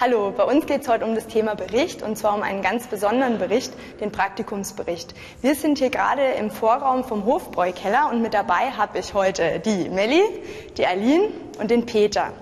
Hallo, bei uns geht es heute um das Thema Bericht und zwar um einen ganz besonderen Bericht, den Praktikumsbericht. Wir sind hier gerade im Vorraum vom Hofbräukeller und mit dabei habe ich heute die Melli, die Aline und den Peter.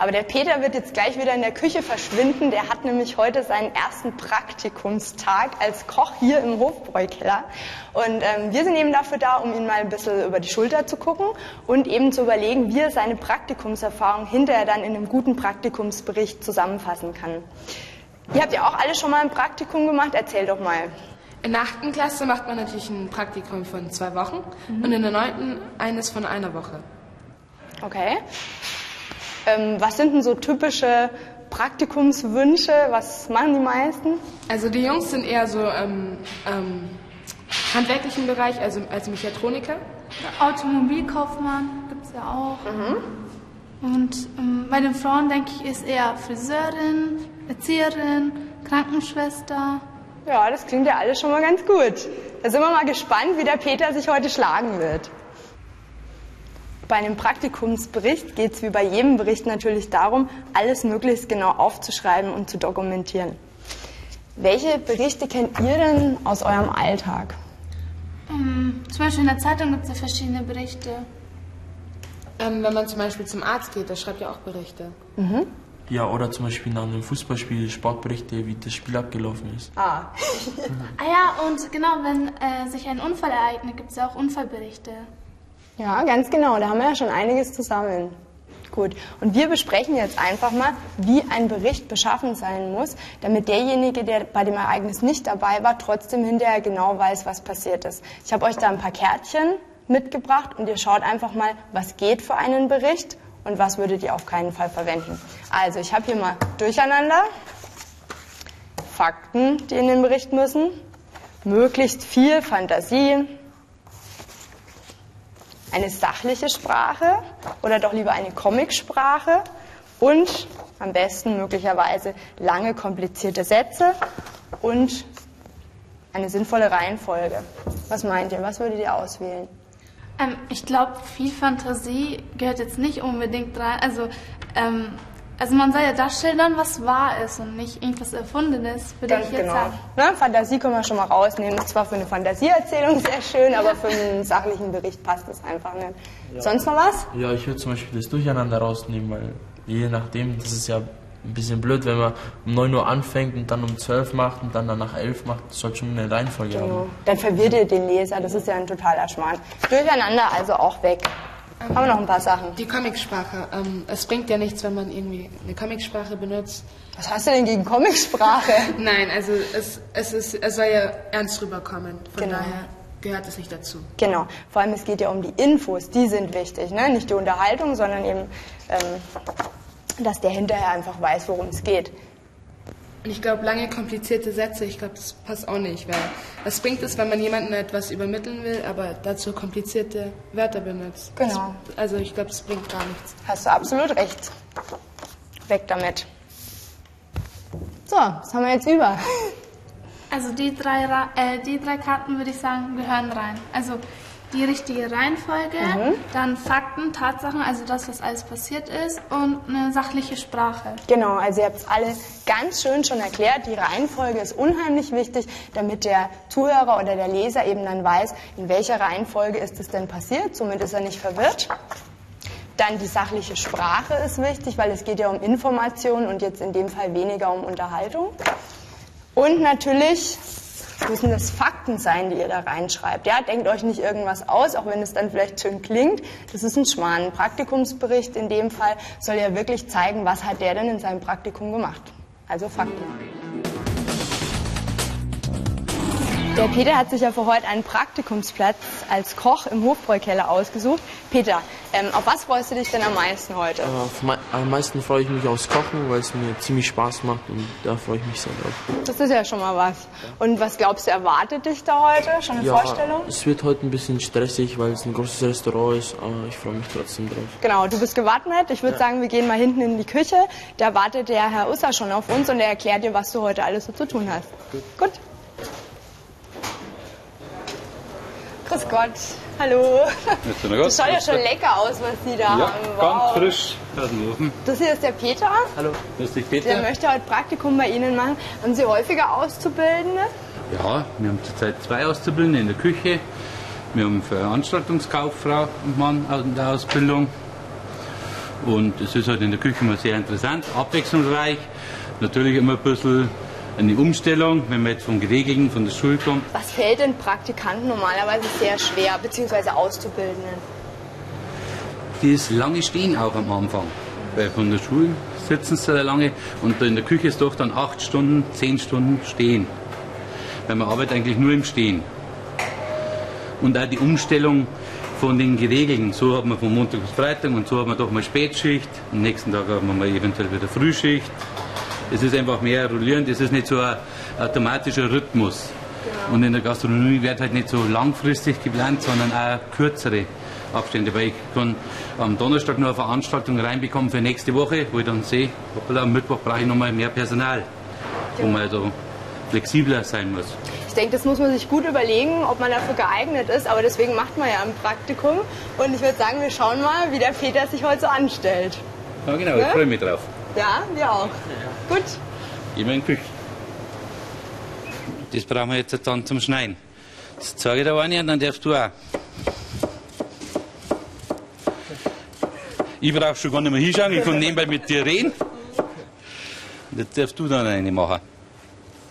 Aber der Peter wird jetzt gleich wieder in der Küche verschwinden. Der hat nämlich heute seinen ersten Praktikumstag als Koch hier im Hofbräukeller. Und ähm, wir sind eben dafür da, um ihn mal ein bisschen über die Schulter zu gucken und eben zu überlegen, wie er seine Praktikumserfahrung hinterher dann in einem guten Praktikumsbericht zusammenfassen kann. Ihr habt ja auch alle schon mal ein Praktikum gemacht. Erzähl doch mal. In der achten Klasse macht man natürlich ein Praktikum von zwei Wochen mhm. und in der neunten eines von einer Woche. Okay. Ähm, was sind denn so typische Praktikumswünsche? Was machen die meisten? Also die Jungs sind eher so ähm, ähm, handwerklichen Bereich, also als Mechatroniker. Automobilkaufmann gibt es ja auch. Mhm. Und ähm, bei den Frauen, denke ich, ist eher Friseurin, Erzieherin, Krankenschwester. Ja, das klingt ja alles schon mal ganz gut. Da sind wir mal gespannt, wie der Peter sich heute schlagen wird. Bei einem Praktikumsbericht geht es wie bei jedem Bericht natürlich darum, alles möglichst genau aufzuschreiben und zu dokumentieren. Welche Berichte kennt ihr denn aus eurem Alltag? Ähm, zum Beispiel in der Zeitung gibt es ja verschiedene Berichte. Ähm, wenn man zum Beispiel zum Arzt geht, der schreibt ja auch Berichte. Mhm. Ja, oder zum Beispiel nach einem Fußballspiel Sportberichte, wie das Spiel abgelaufen ist. Ah. ah ja, und genau, wenn äh, sich ein Unfall ereignet, gibt es ja auch Unfallberichte. Ja, ganz genau. Da haben wir ja schon einiges zusammen. Gut. Und wir besprechen jetzt einfach mal, wie ein Bericht beschaffen sein muss, damit derjenige, der bei dem Ereignis nicht dabei war, trotzdem hinterher genau weiß, was passiert ist. Ich habe euch da ein paar Kärtchen mitgebracht und ihr schaut einfach mal, was geht für einen Bericht und was würdet ihr auf keinen Fall verwenden. Also ich habe hier mal Durcheinander, Fakten, die in den Bericht müssen, möglichst viel Fantasie, eine sachliche Sprache oder doch lieber eine Comicsprache und am besten möglicherweise lange komplizierte Sätze und eine sinnvolle Reihenfolge. Was meint ihr? Was würdet ihr auswählen? Ähm, ich glaube, viel Fantasie gehört jetzt nicht unbedingt rein. Also ähm, also man soll ja das schildern, was wahr ist und nicht irgendwas Erfundenes, würde Ganz ich jetzt genau. sagen. Ne? Fantasie können wir schon mal rausnehmen. Ist zwar für eine Fantasieerzählung sehr schön, aber für einen sachlichen Bericht passt es einfach nicht. Ja. Sonst noch was? Ja, ich würde zum Beispiel das Durcheinander rausnehmen, weil je nachdem, das ist ja ein bisschen blöd, wenn man um 9 Uhr anfängt und dann um 12 macht und dann danach 11 macht, das sollte schon eine Reihenfolge genau. haben. Dann verwirrt ihr den Leser, das ist ja ein totaler Schmarrn. Durcheinander also auch weg. Ähm, Haben wir noch ein paar Sachen? Die Comicsprache. Ähm, es bringt ja nichts, wenn man irgendwie eine Comicsprache benutzt. Was hast du denn gegen Comicsprache? Nein, also es, es, ist, es soll ja ernst rüberkommen. Von genau. daher gehört es nicht dazu. Genau. Vor allem es geht ja um die Infos, die sind wichtig. Ne? Nicht die Unterhaltung, sondern eben, ähm, dass der hinterher einfach weiß, worum es geht. Und ich glaube, lange komplizierte Sätze, ich glaube, das passt auch nicht, weil was bringt es, wenn man jemandem etwas übermitteln will, aber dazu komplizierte Wörter benutzt? Genau. Das, also ich glaube, das bringt gar nichts. Hast du absolut recht. Weg damit. So, was haben wir jetzt über? Also die drei, äh, die drei Karten würde ich sagen, gehören rein. Also die richtige Reihenfolge, mhm. dann Fakten, Tatsachen, also das, was alles passiert ist und eine sachliche Sprache. Genau, also ihr habt es alle ganz schön schon erklärt. Die Reihenfolge ist unheimlich wichtig, damit der Zuhörer oder der Leser eben dann weiß, in welcher Reihenfolge ist es denn passiert. Somit ist er nicht verwirrt. Dann die sachliche Sprache ist wichtig, weil es geht ja um Informationen und jetzt in dem Fall weniger um Unterhaltung. Und natürlich müssen das Fakten sein, die ihr da reinschreibt. Ja, denkt euch nicht irgendwas aus, auch wenn es dann vielleicht schön klingt. Das ist ein Schmarrn. Ein Praktikumsbericht in dem Fall soll ja wirklich zeigen, was hat der denn in seinem Praktikum gemacht. Also Fakten. Der Peter hat sich ja für heute einen Praktikumsplatz als Koch im Hofbräukeller ausgesucht. Peter, ähm, auf was freust du dich denn am meisten heute? Äh, am meisten freue ich mich aufs Kochen, weil es mir ziemlich Spaß macht und da freue ich mich sehr drauf. Das ist ja schon mal was. Und was glaubst du, erwartet dich da heute? Schon eine ja, Vorstellung? Es wird heute ein bisschen stressig, weil es ein großes Restaurant ist, aber ich freue mich trotzdem drauf. Genau, du bist gewappnet. Ich würde ja. sagen, wir gehen mal hinten in die Küche. Da wartet der Herr Usser schon auf uns und er erklärt dir, was du heute alles so zu tun hast. Gut. Gut. Grüß Gott. Hallo. Das schaut ja schon lecker aus, was Sie da Ja, haben. ganz frisch aus dem Ofen. Das hier ist der Peter. Hallo. Grüß dich, Der Peter. möchte heute Praktikum bei Ihnen machen. Haben Sie häufiger Auszubildende? Ja, wir haben zurzeit zwei Auszubildende in der Küche. Wir haben Veranstaltungskauffrau und Mann in der Ausbildung. Und es ist halt in der Küche immer sehr interessant, abwechslungsreich. Natürlich immer ein bisschen eine Umstellung, wenn man jetzt vom Geregelten, von der Schule kommt. Was fällt den Praktikanten normalerweise sehr schwer, beziehungsweise Auszubildenden? Das lange Stehen auch am Anfang. Weil von der Schule sitzen sie sehr lange und in der Küche ist doch dann acht Stunden, zehn Stunden Stehen. Weil man arbeitet eigentlich nur im Stehen. Und auch die Umstellung von den Geregelten. So hat man von Montag bis Freitag und so hat man doch mal Spätschicht. Am nächsten Tag hat man mal eventuell wieder Frühschicht. Es ist einfach mehr rollierend, es ist nicht so ein automatischer Rhythmus. Und in der Gastronomie wird halt nicht so langfristig geplant, sondern auch kürzere Abstände. Weil ich kann am Donnerstag noch eine Veranstaltung reinbekommen für nächste Woche, wo ich dann sehe, hoppala, am Mittwoch brauche ich nochmal mehr Personal, wo man also flexibler sein muss. Ich denke, das muss man sich gut überlegen, ob man dafür geeignet ist. Aber deswegen macht man ja ein Praktikum. Und ich würde sagen, wir schauen mal, wie der Peter sich heute so anstellt. Ja genau, ich Ja? freue mich drauf. Ja, wir auch. Gut. Wir in die Küche. Das brauchen wir jetzt dann zum Schneiden. Das zeige ich dir eine und dann darfst du auch. Ich brauche schon gar nicht mehr hinschauen, ich kann nebenbei mit dir reden. Jetzt darfst du dann eine machen.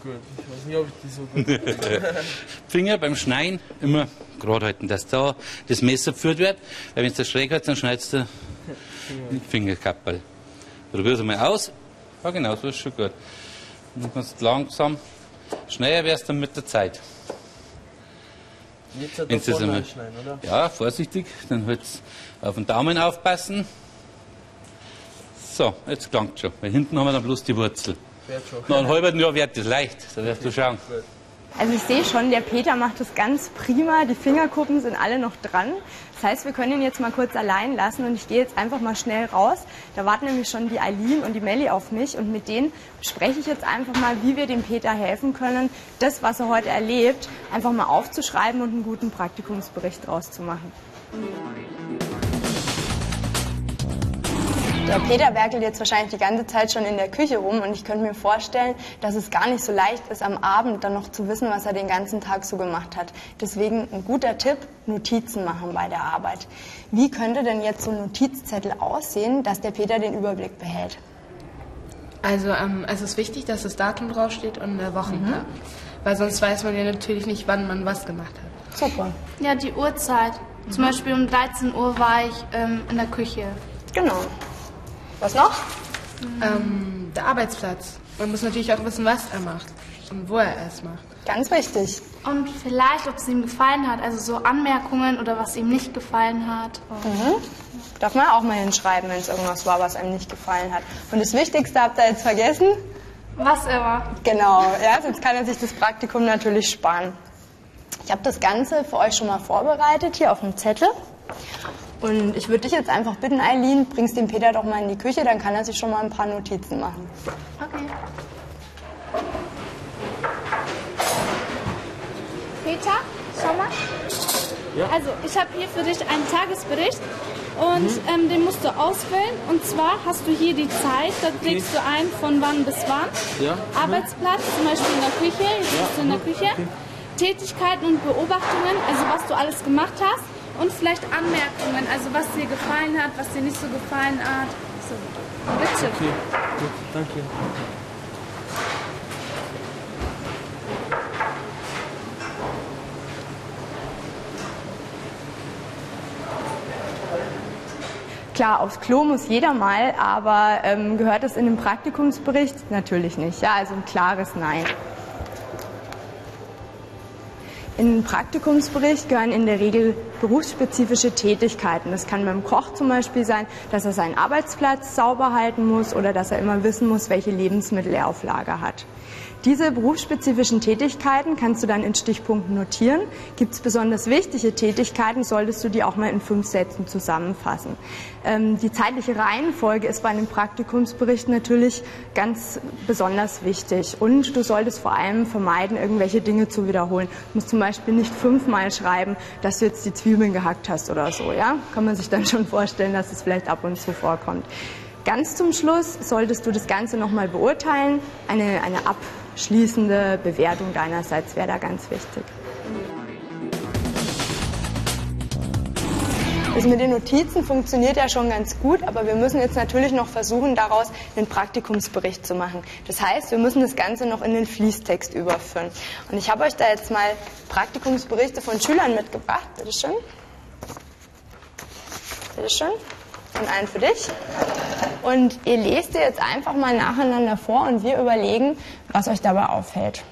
Gut, ich weiß nicht, ob ich die so gut Finger beim Schneiden immer gerade halten, dass da das Messer geführt wird. Weil wenn du das schräg hältst, dann schneidest du die Fingerkappel. Probier es mal aus. Ja genau, so ist schon gut. Dann kannst du langsam, schneller wirst du mit der Zeit. Jetzt hat Wenn Sie das vorne einmal- schneiden, oder? Ja, vorsichtig, dann halt auf den Daumen aufpassen. So, jetzt klangt schon, weil hinten haben wir dann bloß die Wurzel. Schon. Nach einem halben Jahr wird das leicht, da wirst du schauen. Also ich sehe schon, der Peter macht das ganz prima. Die Fingerkuppen sind alle noch dran. Das heißt, wir können ihn jetzt mal kurz allein lassen und ich gehe jetzt einfach mal schnell raus. Da warten nämlich schon die Eileen und die Melli auf mich und mit denen spreche ich jetzt einfach mal, wie wir dem Peter helfen können, das, was er heute erlebt, einfach mal aufzuschreiben und einen guten Praktikumsbericht draus zu machen. Der Peter werkelt jetzt wahrscheinlich die ganze Zeit schon in der Küche rum und ich könnte mir vorstellen, dass es gar nicht so leicht ist, am Abend dann noch zu wissen, was er den ganzen Tag so gemacht hat. Deswegen ein guter Tipp, Notizen machen bei der Arbeit. Wie könnte denn jetzt so ein Notizzettel aussehen, dass der Peter den Überblick behält? Also ähm, es ist wichtig, dass das Datum draufsteht und der Wochentag. Weil sonst weiß man ja natürlich nicht, wann man was gemacht hat. Super. Ja, die Uhrzeit. Zum Beispiel um 13 Uhr war ich ähm, in der Küche. Genau. Was noch? Ähm, der Arbeitsplatz. Man muss natürlich auch wissen, was er macht und wo er es macht. Ganz wichtig. Und vielleicht, ob es ihm gefallen hat. Also so Anmerkungen oder was ihm nicht gefallen hat. Darf man auch mal hinschreiben, wenn es irgendwas war, was einem nicht gefallen hat. Und das Wichtigste habt ihr jetzt vergessen? Was er war. Genau, ja, sonst kann er sich das Praktikum natürlich sparen. Ich habe das Ganze für euch schon mal vorbereitet, hier auf dem Zettel. Und ich würde dich jetzt einfach bitten, Eileen, bringst den Peter doch mal in die Küche, dann kann er sich schon mal ein paar Notizen machen. Okay. Peter, schau mal. Also, ich habe hier für dich einen Tagesbericht und ähm, den musst du ausfüllen. Und zwar hast du hier die Zeit, da trägst du ein, von wann bis wann. Ja. Arbeitsplatz, zum Beispiel in der Küche, jetzt bist du in der Küche. Tätigkeiten und Beobachtungen, also was du alles gemacht hast. Und vielleicht Anmerkungen, also was dir gefallen hat, was dir nicht so gefallen hat. So, bitte. Okay, gut, danke. Klar, aufs Klo muss jeder mal, aber ähm, gehört das in den Praktikumsbericht? Natürlich nicht. Ja, also ein klares Nein. In den Praktikumsbericht gehören in der Regel berufsspezifische Tätigkeiten. Das kann beim Koch zum Beispiel sein, dass er seinen Arbeitsplatz sauber halten muss oder dass er immer wissen muss, welche Lebensmittel er auf Lager hat. Diese berufsspezifischen Tätigkeiten kannst du dann in Stichpunkten notieren. Gibt es besonders wichtige Tätigkeiten, solltest du die auch mal in fünf Sätzen zusammenfassen. Ähm, die zeitliche Reihenfolge ist bei einem Praktikumsbericht natürlich ganz besonders wichtig. Und du solltest vor allem vermeiden, irgendwelche Dinge zu wiederholen. Du musst zum Beispiel nicht fünfmal schreiben, dass du jetzt die Zwiebeln gehackt hast oder so. Ja? Kann man sich dann schon vorstellen, dass es vielleicht ab und zu vorkommt. Ganz zum Schluss solltest du das Ganze nochmal beurteilen. Eine, eine abschließende Bewertung deinerseits wäre da ganz wichtig. Das mit den Notizen funktioniert ja schon ganz gut, aber wir müssen jetzt natürlich noch versuchen, daraus einen Praktikumsbericht zu machen. Das heißt, wir müssen das Ganze noch in den Fließtext überführen. Und ich habe euch da jetzt mal Praktikumsberichte von Schülern mitgebracht. Bitte schön. Bitte schön und einen für dich. Und ihr lest ihr jetzt einfach mal nacheinander vor und wir überlegen, was euch dabei auffällt.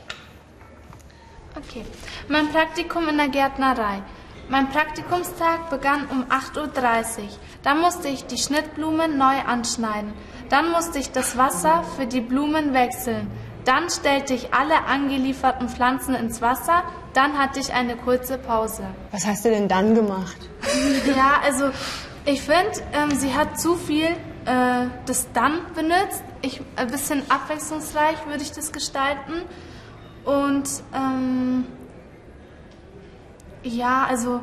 Okay. Mein Praktikum in der Gärtnerei. Mein Praktikumstag begann um 8.30 Uhr. Dann musste ich die Schnittblumen neu anschneiden. Dann musste ich das Wasser für die Blumen wechseln. Dann stellte ich alle angelieferten Pflanzen ins Wasser. Dann hatte ich eine kurze Pause. Was hast du denn dann gemacht? Ja, also ich finde, ähm, sie hat zu viel äh, das dann benutzt. Ich, ein bisschen abwechslungsreich würde ich das gestalten. Und ähm, ja, also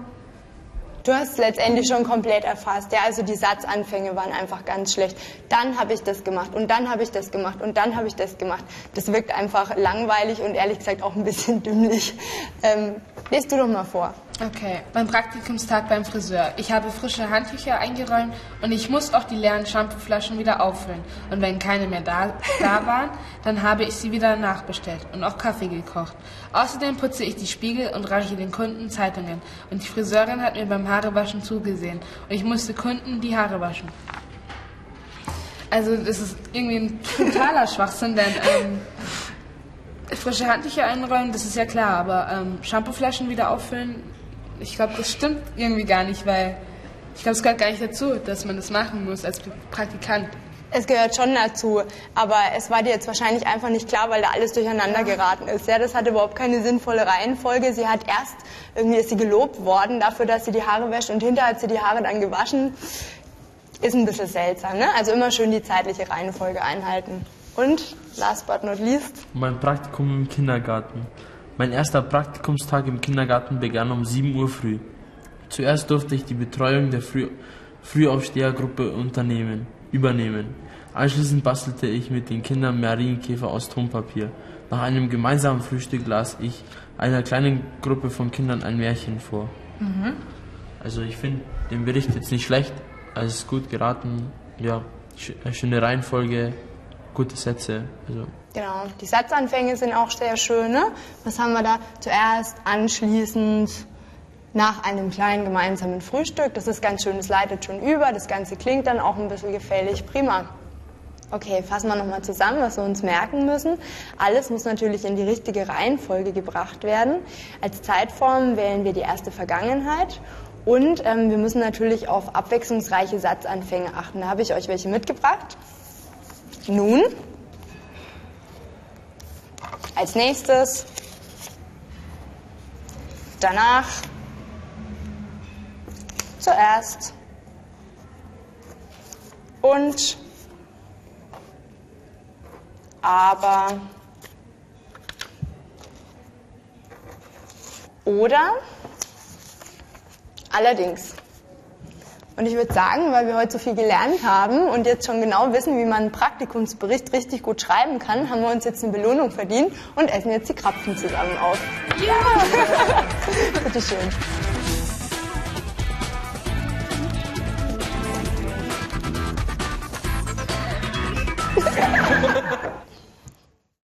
Du hast es letztendlich schon komplett erfasst. Ja, also die Satzanfänge waren einfach ganz schlecht. Dann habe ich das gemacht und dann habe ich das gemacht und dann habe ich das gemacht. Das wirkt einfach langweilig und ehrlich gesagt auch ein bisschen dümmlich. Ähm, lest du doch mal vor. Okay, mein Praktikumstag beim Friseur. Ich habe frische Handtücher eingeräumt und ich muss auch die leeren Shampooflaschen wieder auffüllen. Und wenn keine mehr da, da waren, dann habe ich sie wieder nachbestellt und auch Kaffee gekocht. Außerdem putze ich die Spiegel und reiche den Kunden Zeitungen. Und die Friseurin hat mir beim Haarewaschen zugesehen. Und ich musste Kunden die Haare waschen. Also das ist irgendwie ein totaler Schwachsinn, denn ähm, frische Handtücher einräumen, das ist ja klar, aber ähm, Shampooflaschen wieder auffüllen, ich glaube, das stimmt irgendwie gar nicht, weil ich glaube, es gehört gar nicht dazu, dass man das machen muss als Praktikant. Es gehört schon dazu, aber es war dir jetzt wahrscheinlich einfach nicht klar, weil da alles durcheinander geraten ist. Ja, das hatte überhaupt keine sinnvolle Reihenfolge. Sie hat erst irgendwie ist sie gelobt worden dafür, dass sie die Haare wäscht und hinterher hat sie die Haare dann gewaschen. Ist ein bisschen seltsam, ne? Also immer schön die zeitliche Reihenfolge einhalten. Und last but not least. Mein Praktikum im Kindergarten. Mein erster Praktikumstag im Kindergarten begann um 7 Uhr früh. Zuerst durfte ich die Betreuung der Früh Frühaufstehergruppe unternehmen, übernehmen. Anschließend bastelte ich mit den Kindern Marienkäfer aus Tonpapier. Nach einem gemeinsamen Frühstück las ich einer kleinen Gruppe von Kindern ein Märchen vor. Mhm. Also ich finde den Bericht jetzt nicht schlecht, es ist gut geraten, ja, schöne Reihenfolge, gute Sätze. Also Genau, die Satzanfänge sind auch sehr schön. Ne? Was haben wir da? Zuerst, anschließend, nach einem kleinen gemeinsamen Frühstück. Das ist ganz schön, das leitet schon über. Das Ganze klingt dann auch ein bisschen gefällig. Prima. Okay, fassen wir nochmal zusammen, was wir uns merken müssen. Alles muss natürlich in die richtige Reihenfolge gebracht werden. Als Zeitform wählen wir die erste Vergangenheit und ähm, wir müssen natürlich auf abwechslungsreiche Satzanfänge achten. Da habe ich euch welche mitgebracht. Nun, als nächstes, danach, zuerst und aber oder allerdings. Und ich würde sagen, weil wir heute so viel gelernt haben und jetzt schon genau wissen, wie man einen Praktikumsbericht richtig gut schreiben kann, haben wir uns jetzt eine Belohnung verdient und essen jetzt die Krapfen zusammen auf. Ja! Bitteschön.